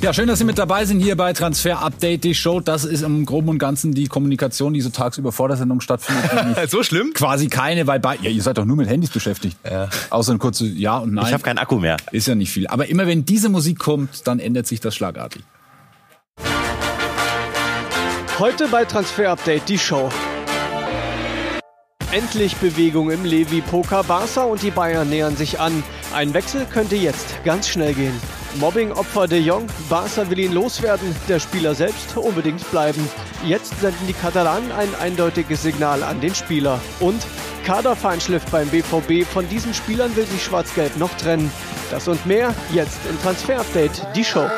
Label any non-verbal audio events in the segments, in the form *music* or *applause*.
Ja, schön, dass Sie mit dabei sind hier bei Transfer Update, die Show. Das ist im Groben und Ganzen die Kommunikation, die so tagsüber vor der Sendung stattfindet. *laughs* so schlimm? Quasi keine, weil bei, ja, ihr seid doch nur mit Handys beschäftigt. Ja. Außer ein kurzes Ja und Nein. Ich habe keinen Akku mehr. Ist ja nicht viel. Aber immer wenn diese Musik kommt, dann ändert sich das schlagartig. Heute bei Transfer Update die Show. Endlich Bewegung im Levi Poker. Barca und die Bayern nähern sich an. Ein Wechsel könnte jetzt ganz schnell gehen. Mobbing-Opfer de Jong. Barca will ihn loswerden, der Spieler selbst unbedingt bleiben. Jetzt senden die Katalanen ein eindeutiges Signal an den Spieler. Und Kaderfeinschliff beim BVB. Von diesen Spielern will sich Schwarz-Gelb noch trennen. Das und mehr jetzt im Transfer Update, die Show.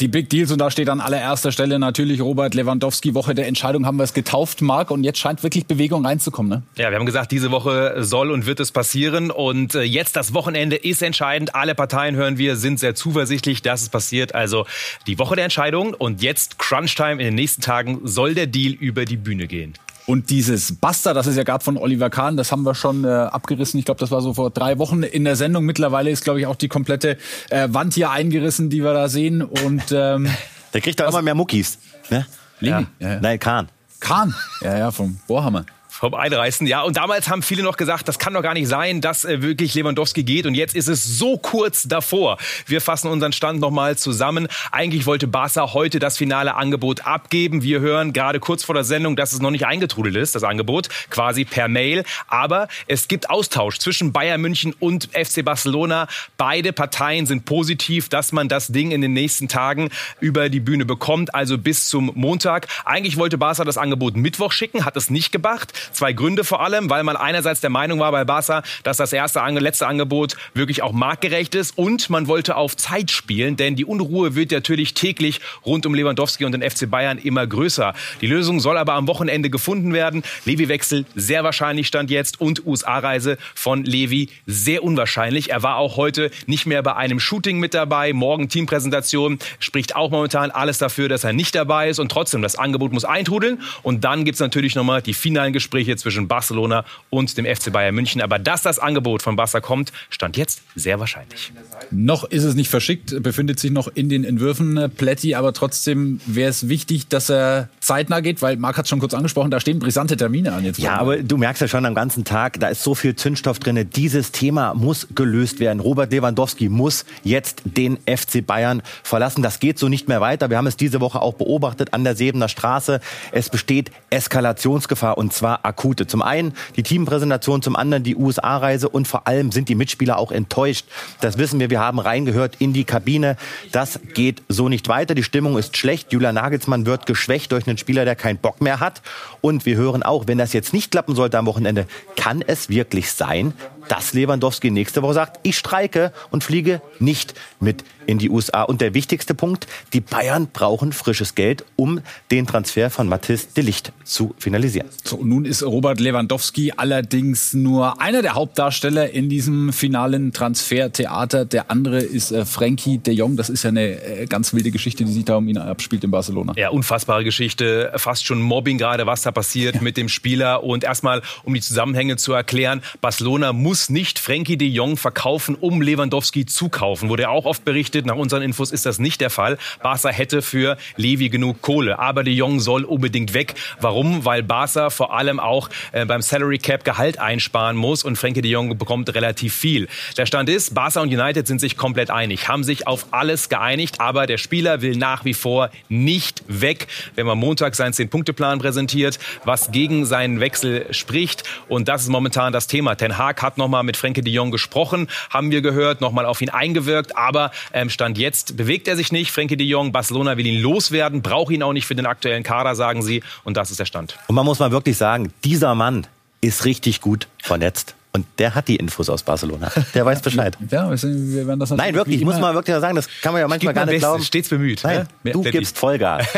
Die Big Deals und da steht an allererster Stelle natürlich Robert Lewandowski. Woche der Entscheidung haben wir es getauft, Marc. Und jetzt scheint wirklich Bewegung reinzukommen. Ne? Ja, wir haben gesagt, diese Woche soll und wird es passieren. Und äh, jetzt das Wochenende ist entscheidend. Alle Parteien hören wir, sind sehr zuversichtlich, dass es passiert. Also die Woche der Entscheidung und jetzt Crunch-Time. In den nächsten Tagen soll der Deal über die Bühne gehen. Und dieses Buster, das es ja gab von Oliver Kahn, das haben wir schon äh, abgerissen. Ich glaube, das war so vor drei Wochen in der Sendung. Mittlerweile ist, glaube ich, auch die komplette äh, Wand hier eingerissen, die wir da sehen. Und ähm, der kriegt da immer mehr Muckis. Ne? Ja. Ja, ja. Nein, Kahn. Kahn, ja, ja, vom Bohrhammer vom Einreißen. Ja, und damals haben viele noch gesagt, das kann doch gar nicht sein, dass äh, wirklich Lewandowski geht. Und jetzt ist es so kurz davor. Wir fassen unseren Stand nochmal zusammen. Eigentlich wollte Barca heute das finale Angebot abgeben. Wir hören gerade kurz vor der Sendung, dass es noch nicht eingetrudelt ist, das Angebot, quasi per Mail. Aber es gibt Austausch zwischen Bayern München und FC Barcelona. Beide Parteien sind positiv, dass man das Ding in den nächsten Tagen über die Bühne bekommt, also bis zum Montag. Eigentlich wollte Barca das Angebot Mittwoch schicken, hat es nicht gemacht. Zwei Gründe vor allem, weil man einerseits der Meinung war bei Barca, dass das erste, letzte Angebot wirklich auch marktgerecht ist und man wollte auf Zeit spielen, denn die Unruhe wird natürlich täglich rund um Lewandowski und den FC Bayern immer größer. Die Lösung soll aber am Wochenende gefunden werden. Levi-Wechsel sehr wahrscheinlich stand jetzt und USA-Reise von Levi sehr unwahrscheinlich. Er war auch heute nicht mehr bei einem Shooting mit dabei. Morgen Teampräsentation spricht auch momentan alles dafür, dass er nicht dabei ist und trotzdem das Angebot muss eintrudeln und dann gibt es natürlich nochmal die finalen Gespräche Gespräche zwischen Barcelona und dem FC Bayern München. Aber dass das Angebot von Barca kommt, stand jetzt sehr wahrscheinlich. Noch ist es nicht verschickt, befindet sich noch in den Entwürfen äh, Plätti, aber trotzdem wäre es wichtig, dass er zeitnah geht, weil Marc hat es schon kurz angesprochen, da stehen brisante Termine an jetzt. Ja, aber du merkst ja schon am ganzen Tag, da ist so viel Zündstoff drin. Dieses Thema muss gelöst werden. Robert Lewandowski muss jetzt den FC Bayern verlassen. Das geht so nicht mehr weiter. Wir haben es diese Woche auch beobachtet an der Sebener Straße. Es besteht Eskalationsgefahr und zwar akute. Zum einen die Teampräsentation, zum anderen die USA-Reise und vor allem sind die Mitspieler auch enttäuscht. Das wissen wir. Wir haben reingehört in die Kabine. Das geht so nicht weiter. Die Stimmung ist schlecht. Julian Nagelsmann wird geschwächt durch einen Spieler, der keinen Bock mehr hat. Und wir hören auch, wenn das jetzt nicht klappen sollte am Wochenende, kann es wirklich sein, dass Lewandowski nächste Woche sagt, ich streike und fliege nicht mit in die USA. Und der wichtigste Punkt, die Bayern brauchen frisches Geld, um den Transfer von Mathis de Licht zu finalisieren. So, nun ist Robert Lewandowski allerdings nur einer der Hauptdarsteller in diesem finalen Transfertheater. Der andere ist äh, Frankie de Jong. Das ist ja eine äh, ganz wilde Geschichte, die sich da um ihn abspielt in Barcelona. Ja, unfassbare Geschichte. Fast schon Mobbing gerade, was da passiert ja. mit dem Spieler. Und erstmal, um die Zusammenhänge zu erklären, Barcelona muss muss nicht Frankie de Jong verkaufen, um Lewandowski zu kaufen. Wurde ja auch oft berichtet. Nach unseren Infos ist das nicht der Fall. Barca hätte für Levi genug Kohle. Aber de Jong soll unbedingt weg. Warum? Weil Barca vor allem auch äh, beim Salary Cap Gehalt einsparen muss und Frankie de Jong bekommt relativ viel. Der Stand ist, Barca und United sind sich komplett einig, haben sich auf alles geeinigt, aber der Spieler will nach wie vor nicht weg. Wenn man Montag seinen 10-Punkte-Plan präsentiert, was gegen seinen Wechsel spricht. Und das ist momentan das Thema. Ten Hag hat noch nochmal mit Frenkie de Jong gesprochen, haben wir gehört, nochmal auf ihn eingewirkt. Aber ähm, Stand jetzt bewegt er sich nicht. Frenkie de Jong, Barcelona will ihn loswerden, braucht ihn auch nicht für den aktuellen Kader, sagen sie. Und das ist der Stand. Und man muss mal wirklich sagen, dieser Mann ist richtig gut vernetzt. Und der hat die Infos aus Barcelona. Der weiß Bescheid. *laughs* Ja, wir werden das Nein, wirklich, ich muss mal wirklich sagen, das kann man ja manchmal gar nicht Bestes, glauben. Stets bemüht. Nein, ne? du gibst Vollgas. *laughs*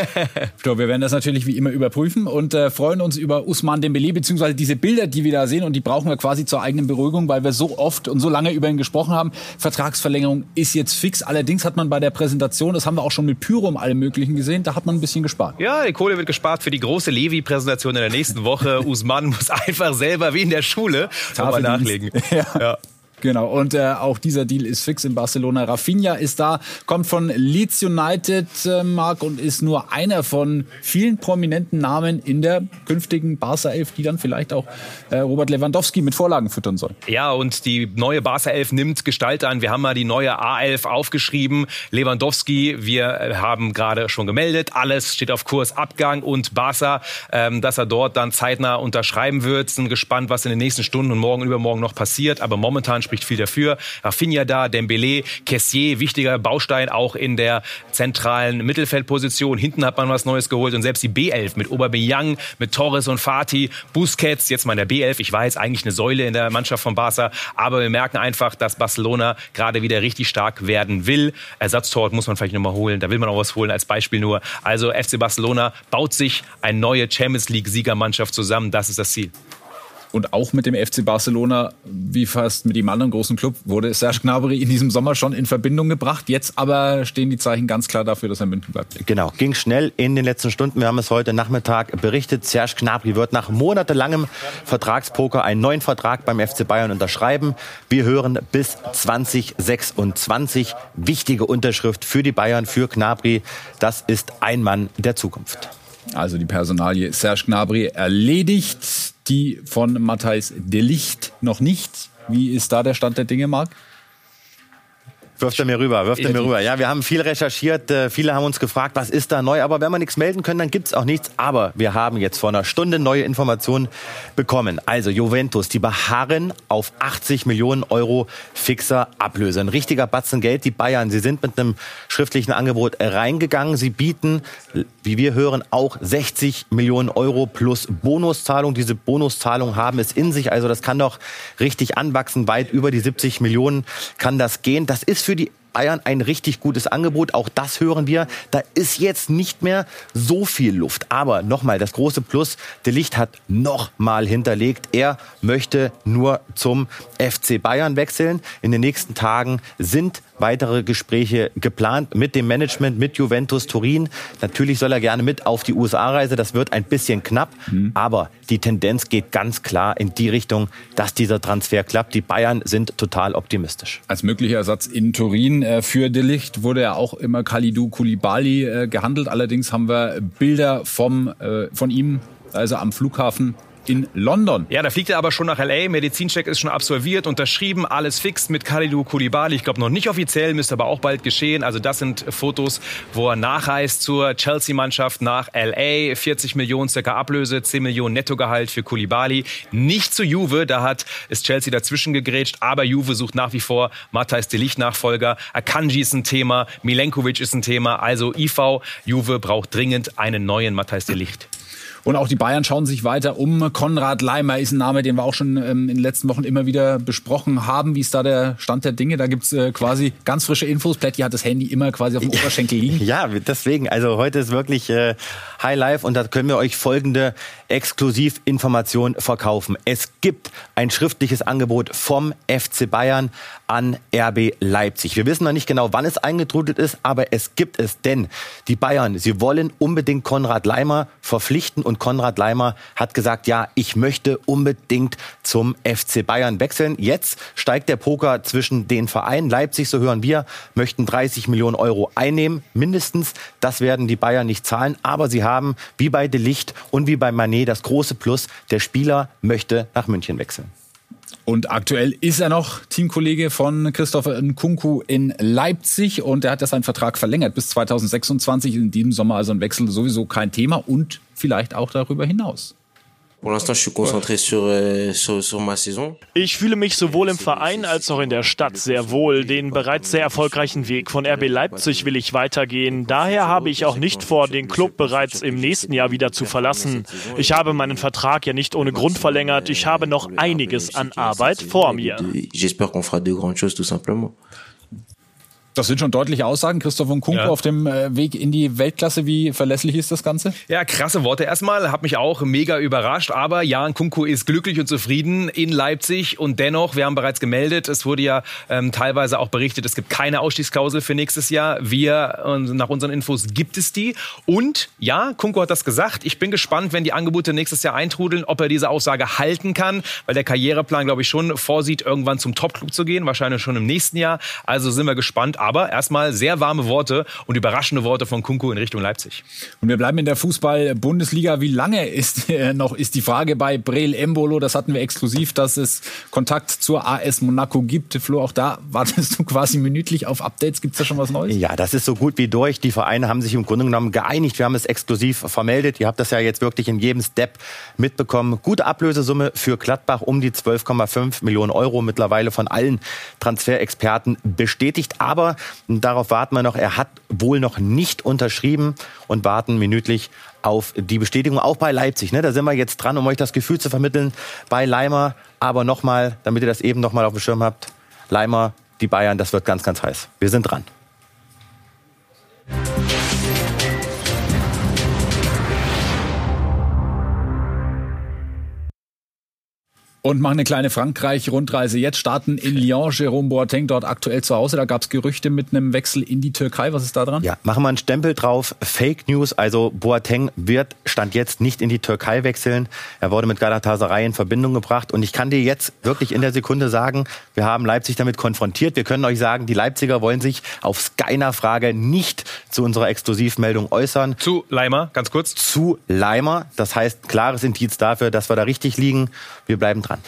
So, wir werden das natürlich wie immer überprüfen und äh, freuen uns über Usman Dembele, beziehungsweise diese Bilder, die wir da sehen und die brauchen wir quasi zur eigenen Beruhigung, weil wir so oft und so lange über ihn gesprochen haben. Vertragsverlängerung ist jetzt fix. Allerdings hat man bei der Präsentation, das haben wir auch schon mit Pyro und allem Möglichen gesehen, da hat man ein bisschen gespart. Ja, die Kohle wird gespart für die große Levi-Präsentation in der nächsten Woche. *laughs* Usman muss einfach selber wie in der Schule Tafeldienst. Nachlegen. *laughs* Ja. Ja. Genau, und äh, auch dieser Deal ist fix in Barcelona. Rafinha ist da, kommt von Leeds United, äh, Marc, und ist nur einer von vielen prominenten Namen in der künftigen Barca-Elf, die dann vielleicht auch äh, Robert Lewandowski mit Vorlagen füttern soll. Ja, und die neue Barca 11 nimmt Gestalt an. Wir haben mal die neue A11 aufgeschrieben. Lewandowski, wir äh, haben gerade schon gemeldet. Alles steht auf Kurs Abgang und Barca, ähm, dass er dort dann zeitnah unterschreiben wird. Sind gespannt, was in den nächsten Stunden und morgen übermorgen noch passiert. Aber momentan spricht viel dafür. Rafinha da, Dembele, Kessier, wichtiger Baustein auch in der zentralen Mittelfeldposition. Hinten hat man was Neues geholt und selbst die B11 mit Aubameyang, mit Torres und Fati, Busquets, jetzt mal in der B11. Ich jetzt eigentlich eine Säule in der Mannschaft von Barca, aber wir merken einfach, dass Barcelona gerade wieder richtig stark werden will. Ersatztorwart muss man vielleicht nochmal holen, da will man auch was holen als Beispiel nur. Also FC Barcelona baut sich eine neue Champions League Siegermannschaft zusammen, das ist das Ziel. Und auch mit dem FC Barcelona, wie fast mit dem anderen großen Club, wurde Serge Gnabry in diesem Sommer schon in Verbindung gebracht. Jetzt aber stehen die Zeichen ganz klar dafür, dass er in München bleibt. Genau, ging schnell in den letzten Stunden. Wir haben es heute Nachmittag berichtet. Serge Gnabry wird nach monatelangem Vertragspoker einen neuen Vertrag beim FC Bayern unterschreiben. Wir hören bis 2026. Wichtige Unterschrift für die Bayern, für Gnabry. Das ist ein Mann der Zukunft. Also die Personalie Serge Gnabry erledigt, die von Matthijs de Licht noch nicht. Wie ist da der Stand der Dinge, Marc? Wirft er mir rüber, wirft er mir rüber. Ja, wir haben viel recherchiert, äh, viele haben uns gefragt, was ist da neu, aber wenn wir nichts melden können, dann gibt's auch nichts. Aber wir haben jetzt vor einer Stunde neue Informationen bekommen. Also Juventus, die beharren auf 80 Millionen Euro fixer Ablöse. Ein richtiger Batzen Geld. Die Bayern, sie sind mit einem schriftlichen Angebot reingegangen. Sie bieten, wie wir hören, auch 60 Millionen Euro plus Bonuszahlung. Diese Bonuszahlungen haben es in sich. Also das kann doch richtig anwachsen. Weit über die 70 Millionen kann das gehen. Das ist für die Bayern ein richtig gutes Angebot. Auch das hören wir. Da ist jetzt nicht mehr so viel Luft. Aber nochmal, das große Plus, De Licht hat nochmal hinterlegt. Er möchte nur zum FC Bayern wechseln. In den nächsten Tagen sind weitere Gespräche geplant mit dem Management, mit Juventus Turin. Natürlich soll er gerne mit auf die USA-Reise. Das wird ein bisschen knapp. Aber die Tendenz geht ganz klar in die Richtung, dass dieser Transfer klappt. Die Bayern sind total optimistisch. Als möglicher Ersatz in Turin äh, für De Licht wurde ja auch immer Kalidou Koulibaly äh, gehandelt. Allerdings haben wir Bilder vom, äh, von ihm, also am Flughafen in London. Ja, da fliegt er aber schon nach L.A. Medizincheck ist schon absolviert, unterschrieben, alles fix mit Kalidou Koulibaly. Ich glaube noch nicht offiziell, müsste aber auch bald geschehen. Also das sind Fotos, wo er nachreist zur Chelsea-Mannschaft nach L.A. 40 Millionen circa Ablöse, 10 Millionen Nettogehalt für Koulibaly. Nicht zu Juve, da hat ist Chelsea dazwischen gegrätscht, aber Juve sucht nach wie vor Matthijs de Ligt Nachfolger. Akanji ist ein Thema, Milenkovic ist ein Thema. Also IV, Juve braucht dringend einen neuen Matthijs de Ligt. Und auch die Bayern schauen sich weiter um. Konrad Leimer ist ein Name, den wir auch schon ähm, in den letzten Wochen immer wieder besprochen haben. Wie ist da der Stand der Dinge? Da gibt's äh, quasi ganz frische Infos. Plätti hat das Handy immer quasi auf dem Oberschenkel liegen. Ja, deswegen. Also heute ist wirklich äh, High Life und da können wir euch folgende Exklusivinformation verkaufen. Es gibt ein schriftliches Angebot vom FC Bayern an RB Leipzig. Wir wissen noch nicht genau, wann es eingetrudelt ist, aber es gibt es, denn die Bayern, sie wollen unbedingt Konrad Leimer verpflichten und Konrad Leimer hat gesagt, ja, ich möchte unbedingt zum FC Bayern wechseln. Jetzt steigt der Poker zwischen den Vereinen. Leipzig, so hören wir, möchten 30 Millionen Euro einnehmen, mindestens. Das werden die Bayern nicht zahlen, aber sie haben, wie bei De Licht und wie bei Manet, das große Plus, der Spieler möchte nach München wechseln. Und aktuell ist er noch Teamkollege von Christopher Nkunku in Leipzig und er hat ja seinen Vertrag verlängert bis 2026. In diesem Sommer also ein Wechsel sowieso kein Thema und vielleicht auch darüber hinaus. Euh, ich fühle mich sowohl im Verein als auch in der Stadt sehr wohl. Den bereits sehr erfolgreichen Weg von RB Leipzig will ich weitergehen. Daher habe ich auch nicht vor, den Club bereits im nächsten Jahr wieder zu verlassen. Ich habe meinen Vertrag ja nicht ohne Grund verlängert. Ich habe noch einiges an Arbeit vor mir. J'espère qu'on fera de grandes choses tout simplement. Das sind schon deutliche Aussagen. Christoph und Kunko ja. auf dem äh, Weg in die Weltklasse. Wie verlässlich ist das Ganze? Ja, krasse Worte erstmal. Hat mich auch mega überrascht. Aber Jan Kunko ist glücklich und zufrieden in Leipzig. Und dennoch, wir haben bereits gemeldet, es wurde ja ähm, teilweise auch berichtet, es gibt keine Ausstiegsklausel für nächstes Jahr. Wir, nach unseren Infos, gibt es die. Und ja, Kunko hat das gesagt. Ich bin gespannt, wenn die Angebote nächstes Jahr eintrudeln, ob er diese Aussage halten kann. Weil der Karriereplan, glaube ich, schon vorsieht, irgendwann zum Topclub zu gehen. Wahrscheinlich schon im nächsten Jahr. Also sind wir gespannt aber erstmal sehr warme Worte und überraschende Worte von Kunku in Richtung Leipzig. Und wir bleiben in der Fußball-Bundesliga. Wie lange ist *laughs* äh, noch, ist die Frage bei Breel Embolo. Das hatten wir exklusiv, dass es Kontakt zur AS Monaco gibt. Flo, auch da wartest *laughs* du quasi minütlich auf Updates. Gibt es da schon was Neues? Ja, das ist so gut wie durch. Die Vereine haben sich im Grunde genommen geeinigt. Wir haben es exklusiv vermeldet. Ihr habt das ja jetzt wirklich in jedem Step mitbekommen. Gute Ablösesumme für Gladbach um die 12,5 Millionen Euro mittlerweile von allen Transferexperten bestätigt. Aber Darauf warten wir noch. Er hat wohl noch nicht unterschrieben und warten minütlich auf die Bestätigung, auch bei Leipzig. Ne? Da sind wir jetzt dran, um euch das Gefühl zu vermitteln. Bei Leimer, aber nochmal, damit ihr das eben nochmal auf dem Schirm habt, Leimer, die Bayern, das wird ganz, ganz heiß. Wir sind dran. Und machen eine kleine Frankreich-Rundreise. Jetzt starten in Lyon Jérôme Boateng dort aktuell zu Hause. Da gab es Gerüchte mit einem Wechsel in die Türkei. Was ist da dran? Ja, machen wir einen Stempel drauf. Fake News. Also Boateng wird Stand jetzt nicht in die Türkei wechseln. Er wurde mit Galatasaray in Verbindung gebracht. Und ich kann dir jetzt wirklich in der Sekunde sagen, wir haben Leipzig damit konfrontiert. Wir können euch sagen, die Leipziger wollen sich auf Skyner Frage nicht zu unserer Exklusivmeldung äußern. Zu Leimer, ganz kurz. Zu Leimer. Das heißt, klares Indiz dafür, dass wir da richtig liegen. Wir bleiben dran dran.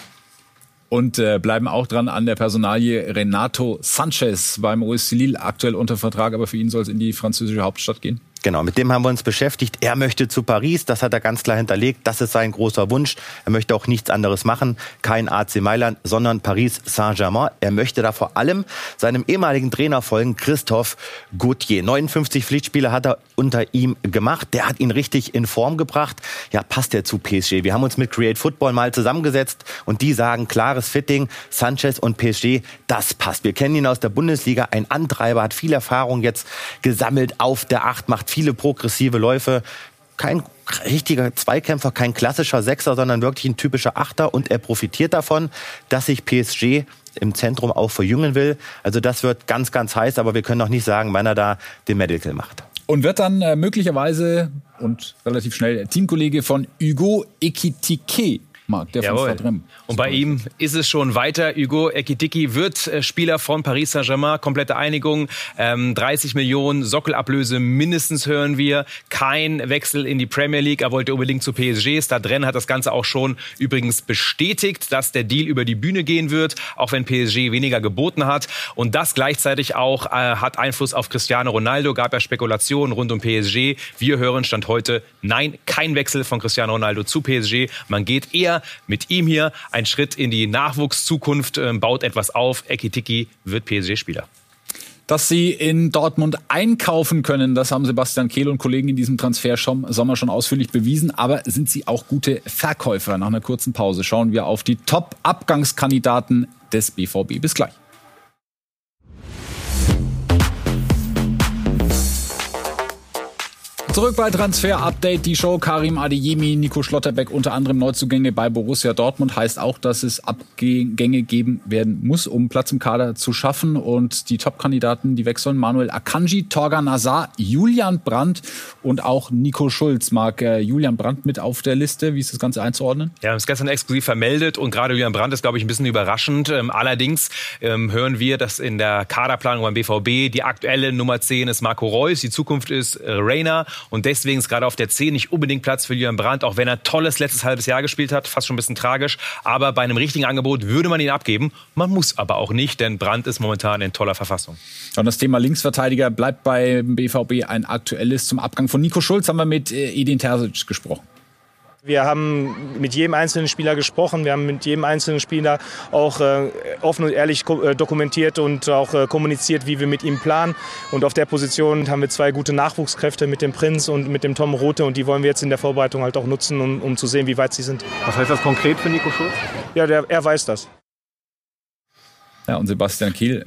Und äh, bleiben auch dran an der Personalie Renato Sanchez beim OSC Lille, aktuell unter Vertrag, aber für ihn soll es in die französische Hauptstadt gehen. Genau, mit dem haben wir uns beschäftigt. Er möchte zu Paris, das hat er ganz klar hinterlegt. Das ist sein großer Wunsch. Er möchte auch nichts anderes machen, kein AC Mailand, sondern Paris Saint-Germain. Er möchte da vor allem seinem ehemaligen Trainer folgen, Christophe Gauthier. 59 Pflichtspiele hat er unter ihm gemacht. Der hat ihn richtig in Form gebracht. Ja, passt er zu PSG. Wir haben uns mit Create Football mal zusammengesetzt und die sagen, klares Fitting, Sanchez und PSG, das passt. Wir kennen ihn aus der Bundesliga, ein Antreiber, hat viel Erfahrung jetzt gesammelt auf der Acht, macht viele progressive Läufe. Kein richtiger Zweikämpfer, kein klassischer Sechser, sondern wirklich ein typischer Achter. Und er profitiert davon, dass sich PSG im Zentrum auch verjüngen will. Also das wird ganz, ganz heiß, aber wir können noch nicht sagen, wann er da den Medical macht. Und wird dann äh, möglicherweise und relativ schnell Teamkollege von Hugo Ekitike Marc, der Jawohl. von Stadrem. Und bei ihm ist es schon weiter. Hugo Ekitiki wird äh, Spieler von Paris Saint-Germain. Komplette Einigung. Ähm, 30 Millionen Sockelablöse mindestens hören wir. Kein Wechsel in die Premier League. Er wollte unbedingt zu PSG. Stadren hat das Ganze auch schon übrigens bestätigt, dass der Deal über die Bühne gehen wird, auch wenn PSG weniger geboten hat. Und das gleichzeitig auch äh, hat Einfluss auf Cristiano Ronaldo. Gab ja Spekulationen rund um PSG. Wir hören Stand heute, nein, kein Wechsel von Cristiano Ronaldo zu PSG. Man geht eher mit ihm hier ein Schritt in die Nachwuchszukunft, äh, baut etwas auf. Ekitiki wird PSG-Spieler. Dass sie in Dortmund einkaufen können, das haben Sebastian Kehl und Kollegen in diesem Transfer-Sommer schon ausführlich bewiesen. Aber sind sie auch gute Verkäufer? Nach einer kurzen Pause schauen wir auf die Top-Abgangskandidaten des BVB. Bis gleich. Zurück bei Transfer Update, die Show. Karim Adeyemi, Nico Schlotterbeck, unter anderem Neuzugänge bei Borussia Dortmund. Heißt auch, dass es Abgänge geben werden muss, um Platz im Kader zu schaffen. Und die Top-Kandidaten, die wechseln, Manuel Akanji, Torgan Nazar, Julian Brandt und auch Nico Schulz. Mag äh, Julian Brandt mit auf der Liste? Wie ist das Ganze einzuordnen? Ja, wir haben es gestern exklusiv vermeldet und gerade Julian Brandt ist, glaube ich, ein bisschen überraschend. Ähm, allerdings ähm, hören wir, dass in der Kaderplanung beim BVB die aktuelle Nummer 10 ist Marco Reus, die Zukunft ist äh, Reiner und deswegen ist gerade auf der 10 nicht unbedingt Platz für Julian Brandt, auch wenn er tolles letztes halbes Jahr gespielt hat, fast schon ein bisschen tragisch. Aber bei einem richtigen Angebot würde man ihn abgeben. Man muss aber auch nicht, denn Brandt ist momentan in toller Verfassung. Und das Thema Linksverteidiger bleibt beim BVB ein aktuelles. Zum Abgang von Nico Schulz haben wir mit äh, Edin Terzic gesprochen. Wir haben mit jedem einzelnen Spieler gesprochen, wir haben mit jedem einzelnen Spieler auch äh, offen und ehrlich äh, dokumentiert und auch äh, kommuniziert, wie wir mit ihm planen. Und auf der Position haben wir zwei gute Nachwuchskräfte mit dem Prinz und mit dem Tom Rote und die wollen wir jetzt in der Vorbereitung halt auch nutzen, um, um zu sehen, wie weit sie sind. Was heißt das konkret für Nico Schulz? Ja, der, er weiß das. Ja, und Sebastian Kiel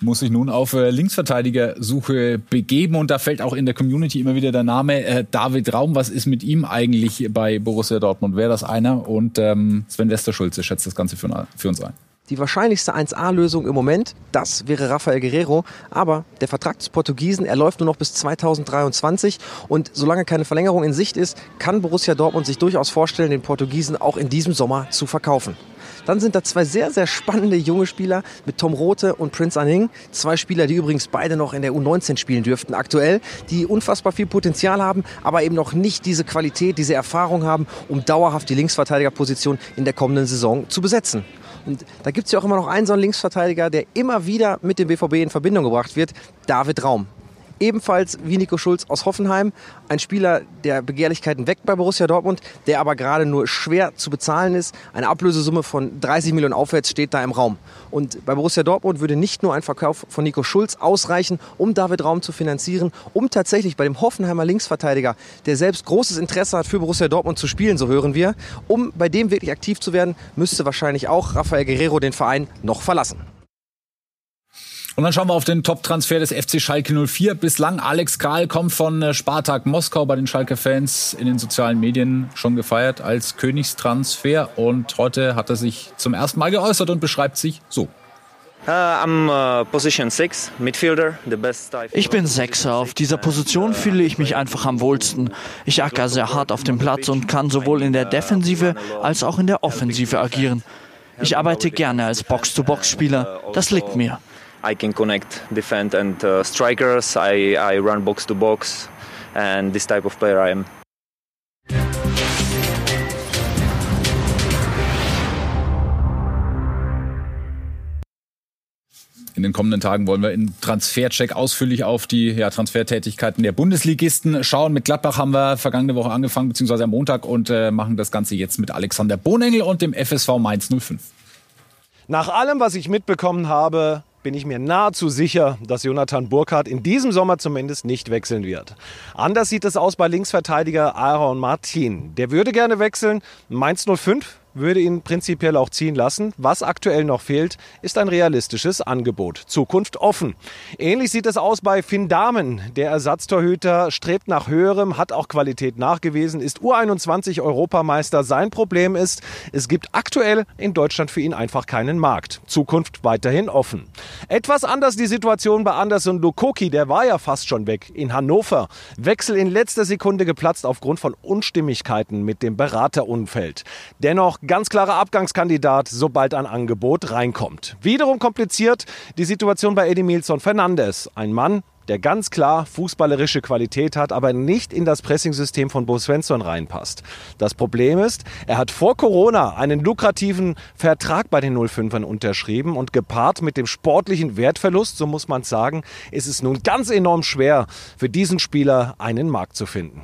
muss sich nun auf äh, Linksverteidigersuche begeben und da fällt auch in der Community immer wieder der Name äh, David Raum. Was ist mit ihm eigentlich bei Borussia Dortmund? Wäre das einer? Und ähm, Sven Westerschulze schätzt das Ganze für, für uns ein. Die wahrscheinlichste 1A-Lösung im Moment, das wäre Rafael Guerrero. Aber der Vertrag des Portugiesen, er läuft nur noch bis 2023. Und solange keine Verlängerung in Sicht ist, kann Borussia Dortmund sich durchaus vorstellen, den Portugiesen auch in diesem Sommer zu verkaufen. Dann sind da zwei sehr, sehr spannende junge Spieler mit Tom Rote und Prince Anning. Zwei Spieler, die übrigens beide noch in der U19 spielen dürften aktuell, die unfassbar viel Potenzial haben, aber eben noch nicht diese Qualität, diese Erfahrung haben, um dauerhaft die Linksverteidigerposition in der kommenden Saison zu besetzen. Und da gibt es ja auch immer noch einen so einen Linksverteidiger, der immer wieder mit dem BVB in Verbindung gebracht wird, David Raum ebenfalls wie Nico Schulz aus Hoffenheim. Ein Spieler, der Begehrlichkeiten weckt bei Borussia Dortmund, der aber gerade nur schwer zu bezahlen ist. Eine Ablösesumme von 30 Millionen aufwärts steht da im Raum. Und bei Borussia Dortmund würde nicht nur ein Verkauf von Nico Schulz ausreichen, um David Raum zu finanzieren, um tatsächlich bei dem Hoffenheimer Linksverteidiger, der selbst großes Interesse hat, für Borussia Dortmund zu spielen, so hören wir, um bei dem wirklich aktiv zu werden, müsste wahrscheinlich auch Rafael Guerrero den Verein noch verlassen. Und dann schauen wir auf den Top-Transfer des FC Schalke 04. Bislang Alex Kral kommt von äh, Spartak Moskau bei den Schalke-Fans in den sozialen Medien schon gefeiert als Königstransfer. Und heute hat er sich zum ersten Mal geäußert und beschreibt sich so. Uh, uh, ich bin Sechser. Auf dieser Position fühle ich mich einfach am wohlsten. Ich acker sehr hart auf dem Platz und kann sowohl in der Defensive als auch in der Offensive agieren. Ich arbeite gerne als Box-to-Box-Spieler. Das liegt mir. I can connect, defend and uh, strikers. I, I run box to box and this type of player I am. In den kommenden Tagen wollen wir in Transfercheck ausführlich auf die ja, Transfertätigkeiten der Bundesligisten schauen. Mit Gladbach haben wir vergangene Woche angefangen, beziehungsweise am Montag und äh, machen das Ganze jetzt mit Alexander Bonengel und dem FSV Mainz 05. Nach allem, was ich mitbekommen habe, bin ich mir nahezu sicher, dass Jonathan Burkhardt in diesem Sommer zumindest nicht wechseln wird. Anders sieht es aus bei Linksverteidiger Aaron Martin. Der würde gerne wechseln. Mainz 05 würde ihn prinzipiell auch ziehen lassen. Was aktuell noch fehlt, ist ein realistisches Angebot. Zukunft offen. Ähnlich sieht es aus bei Finn Dahmen. Der Ersatztorhüter strebt nach höherem, hat auch Qualität nachgewiesen, ist U21 Europameister. Sein Problem ist, es gibt aktuell in Deutschland für ihn einfach keinen Markt. Zukunft weiterhin offen. Etwas anders die Situation bei Anderson Lukoki, der war ja fast schon weg. In Hannover. Wechsel in letzter Sekunde geplatzt aufgrund von Unstimmigkeiten mit dem Beraterumfeld. Dennoch ganz klarer Abgangskandidat, sobald ein Angebot reinkommt. Wiederum kompliziert die Situation bei Eddie Milson Fernandes. Ein Mann, der ganz klar fußballerische Qualität hat, aber nicht in das Pressingsystem von Bo Svensson reinpasst. Das Problem ist, er hat vor Corona einen lukrativen Vertrag bei den 05ern unterschrieben und gepaart mit dem sportlichen Wertverlust, so muss man sagen, ist es nun ganz enorm schwer für diesen Spieler einen Markt zu finden.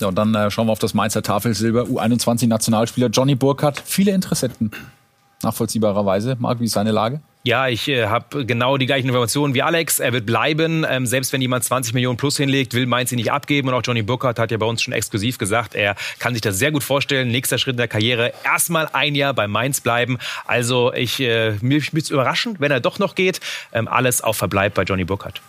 Ja, und dann äh, schauen wir auf das Mainzer Tafelsilber. U21-Nationalspieler Johnny Burkhardt. Viele Interessenten. Nachvollziehbarerweise. Marc, wie ist seine Lage? Ja, ich äh, habe genau die gleichen Informationen wie Alex. Er wird bleiben. Ähm, selbst wenn jemand 20 Millionen plus hinlegt, will Mainz ihn nicht abgeben. Und auch Johnny Burkhardt hat ja bei uns schon exklusiv gesagt, er kann sich das sehr gut vorstellen. Nächster Schritt in der Karriere, erstmal ein Jahr bei Mainz bleiben. Also ich äh, mich überraschen, wenn er doch noch geht. Ähm, alles auf Verbleib bei Johnny Burkhardt.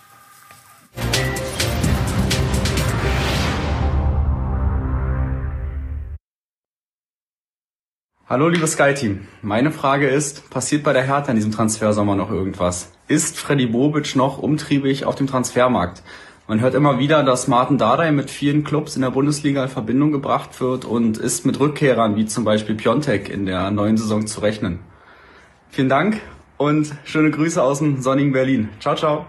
Hallo liebes Sky-Team. Meine Frage ist, passiert bei der Hertha in diesem Transfersommer noch irgendwas? Ist Freddy Bobic noch umtriebig auf dem Transfermarkt? Man hört immer wieder, dass Martin Dardai mit vielen Clubs in der Bundesliga in Verbindung gebracht wird und ist mit Rückkehrern wie zum Beispiel Piontek in der neuen Saison zu rechnen. Vielen Dank und schöne Grüße aus dem sonnigen Berlin. Ciao, ciao.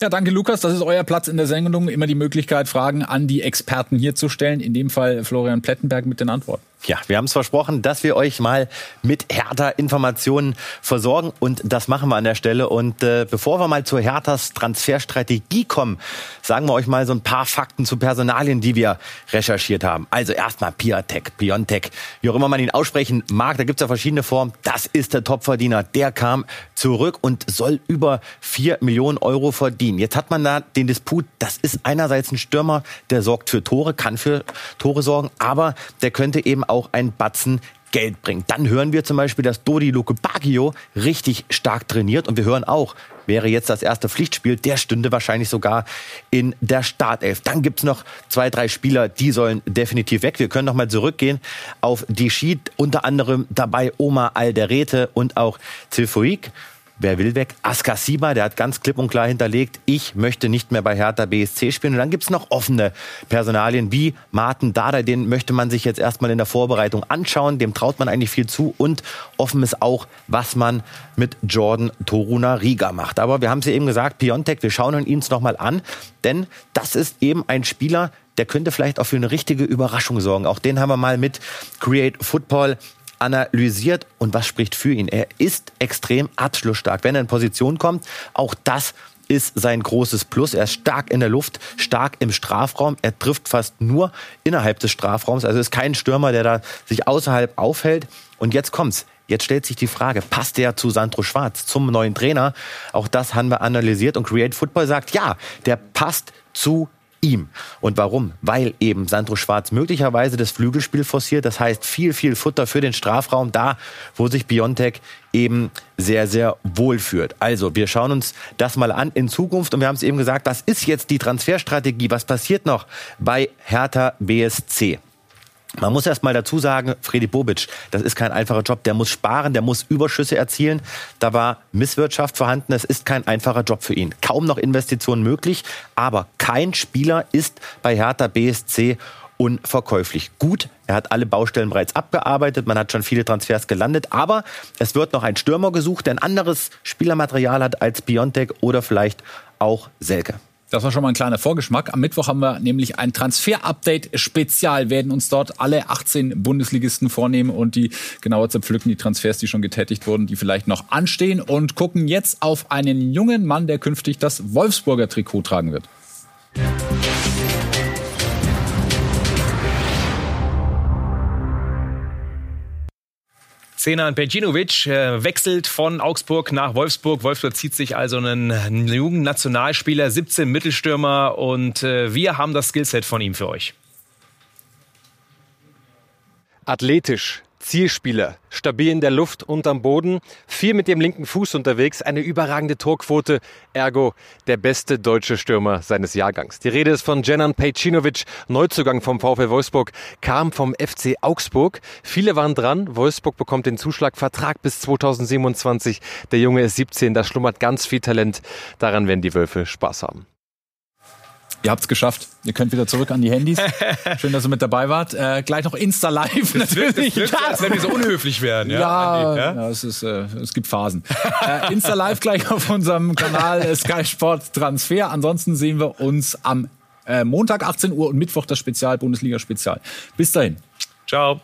Ja, danke Lukas. Das ist euer Platz in der Sendung. Immer die Möglichkeit, Fragen an die Experten hier zu stellen. In dem Fall Florian Plettenberg mit den Antworten. Ja, wir haben es versprochen, dass wir euch mal mit Hertha-Informationen versorgen und das machen wir an der Stelle. Und äh, bevor wir mal zur Herthas Transferstrategie kommen, sagen wir euch mal so ein paar Fakten zu Personalien, die wir recherchiert haben. Also erstmal Piatek, Piontek, wie auch immer man ihn aussprechen mag, da gibt's ja verschiedene Formen. Das ist der Topverdiener. Der kam zurück und soll über vier Millionen Euro verdienen. Jetzt hat man da den Disput, das ist einerseits ein Stürmer, der sorgt für Tore, kann für Tore sorgen, aber der könnte eben auch ein Batzen Geld bringt. Dann hören wir zum Beispiel, dass Dodi Luke Baggio richtig stark trainiert und wir hören auch, wäre jetzt das erste Pflichtspiel, der stünde wahrscheinlich sogar in der Startelf. Dann gibt's noch zwei, drei Spieler, die sollen definitiv weg. Wir können noch mal zurückgehen auf die Sheet, unter anderem dabei Oma Alderete und auch Zilfoik. Wer will weg? Askasiba, der hat ganz klipp und klar hinterlegt, ich möchte nicht mehr bei Hertha BSC spielen. Und dann gibt's noch offene Personalien wie Martin Dada, den möchte man sich jetzt erstmal in der Vorbereitung anschauen. Dem traut man eigentlich viel zu. Und offen ist auch, was man mit Jordan Toruna Riga macht. Aber wir haben es ja eben gesagt, Piontek, wir schauen uns nochmal an. Denn das ist eben ein Spieler, der könnte vielleicht auch für eine richtige Überraschung sorgen. Auch den haben wir mal mit Create Football analysiert und was spricht für ihn. Er ist extrem abschlussstark. Wenn er in Position kommt, auch das ist sein großes Plus. Er ist stark in der Luft, stark im Strafraum. Er trifft fast nur innerhalb des Strafraums. Also ist kein Stürmer, der da sich außerhalb aufhält. Und jetzt kommt's. Jetzt stellt sich die Frage, passt er zu Sandro Schwarz, zum neuen Trainer? Auch das haben wir analysiert und Create Football sagt, ja, der passt zu ihm. Und warum? Weil eben Sandro Schwarz möglicherweise das Flügelspiel forciert. Das heißt, viel, viel Futter für den Strafraum da, wo sich Biontech eben sehr, sehr wohl führt. Also, wir schauen uns das mal an in Zukunft. Und wir haben es eben gesagt, was ist jetzt die Transferstrategie? Was passiert noch bei Hertha BSC? Man muss erst mal dazu sagen, Freddy Bobic, das ist kein einfacher Job. Der muss sparen, der muss Überschüsse erzielen. Da war Misswirtschaft vorhanden. Es ist kein einfacher Job für ihn. Kaum noch Investitionen möglich. Aber kein Spieler ist bei Hertha BSC unverkäuflich. Gut, er hat alle Baustellen bereits abgearbeitet, man hat schon viele Transfers gelandet, aber es wird noch ein Stürmer gesucht, der ein anderes Spielermaterial hat als Biontech oder vielleicht auch Selke. Das war schon mal ein kleiner Vorgeschmack. Am Mittwoch haben wir nämlich ein Transfer-Update-Spezial, werden uns dort alle 18 Bundesligisten vornehmen und die genauer zerpflücken, die Transfers, die schon getätigt wurden, die vielleicht noch anstehen und gucken jetzt auf einen jungen Mann, der künftig das Wolfsburger Trikot tragen wird. Zenan Bejinovic äh, wechselt von Augsburg nach Wolfsburg. Wolfsburg zieht sich also einen jungen Nationalspieler, 17 Mittelstürmer und äh, wir haben das Skillset von ihm für euch. Athletisch, Zielspieler, stabil in der Luft und am Boden, viel mit dem linken Fuß unterwegs, eine überragende Torquote, ergo der beste deutsche Stürmer seines Jahrgangs. Die Rede ist von Jenan Pejcinovic, Neuzugang vom VfL Wolfsburg, kam vom FC Augsburg. Viele waren dran, Wolfsburg bekommt den Zuschlag, Vertrag bis 2027. Der Junge ist 17, da schlummert ganz viel Talent. Daran werden die Wölfe Spaß haben. Ihr habt es geschafft. Ihr könnt wieder zurück an die Handys. *laughs* Schön, dass ihr mit dabei wart. Äh, gleich noch Insta Live natürlich. Das wirkt, als wenn wir so unhöflich werden. Ja, ja, ja? ja es, ist, äh, es gibt Phasen. äh, Insta Live gleich auf unserem Kanal äh, Sky Sport Transfer. Ansonsten sehen wir uns am äh, Montag 18 Uhr und Mittwoch das Spezial Bundesliga Spezial. Bis dahin. Ciao.